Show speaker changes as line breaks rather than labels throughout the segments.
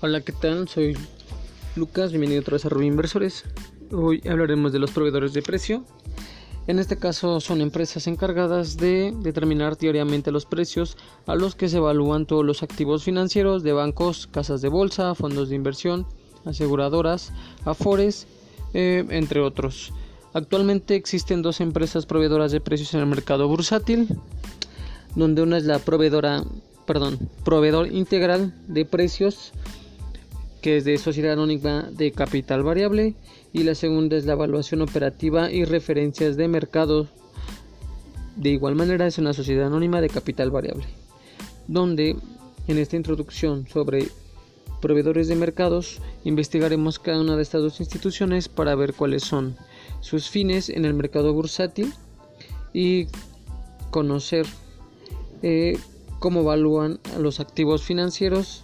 Hola, ¿qué tal? Soy Lucas, bienvenido otra vez a Rubí Inversores. Hoy hablaremos de los proveedores de precio. En este caso son empresas encargadas de determinar diariamente los precios a los que se evalúan todos los activos financieros de bancos, casas de bolsa, fondos de inversión, aseguradoras, afores, eh, entre otros. Actualmente existen dos empresas proveedoras de precios en el mercado bursátil, donde una es la proveedora, perdón, proveedor integral de precios que es de Sociedad Anónima de Capital Variable, y la segunda es la evaluación operativa y referencias de mercado. De igual manera es una sociedad anónima de capital variable, donde en esta introducción sobre proveedores de mercados investigaremos cada una de estas dos instituciones para ver cuáles son sus fines en el mercado bursátil y conocer eh, cómo evalúan los activos financieros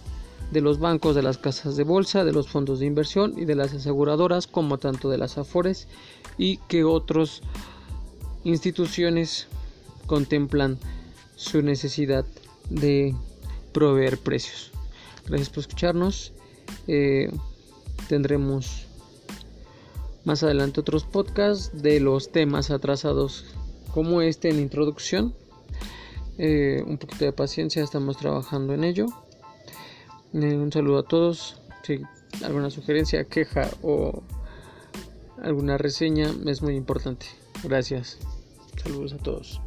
de los bancos, de las casas de bolsa, de los fondos de inversión y de las aseguradoras, como tanto de las afores y que otras instituciones contemplan su necesidad de proveer precios. Gracias por escucharnos. Eh, tendremos más adelante otros podcasts de los temas atrasados como este en introducción. Eh, un poquito de paciencia, estamos trabajando en ello. Eh, un saludo a todos. Si alguna sugerencia, queja o alguna reseña es muy importante. Gracias. Saludos a todos.